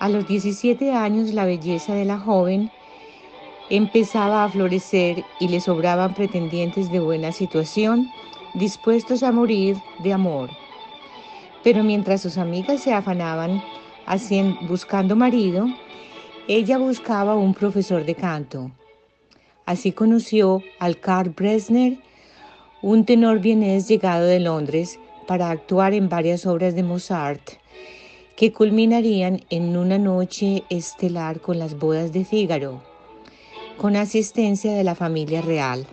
A los 17 años la belleza de la joven empezaba a florecer y le sobraban pretendientes de buena situación dispuestos a morir de amor. Pero mientras sus amigas se afanaban buscando marido, ella buscaba un profesor de canto. Así conoció al Carl Bresner, un tenor vienés llegado de Londres para actuar en varias obras de Mozart, que culminarían en una noche estelar con las bodas de Fígaro, con asistencia de la familia real.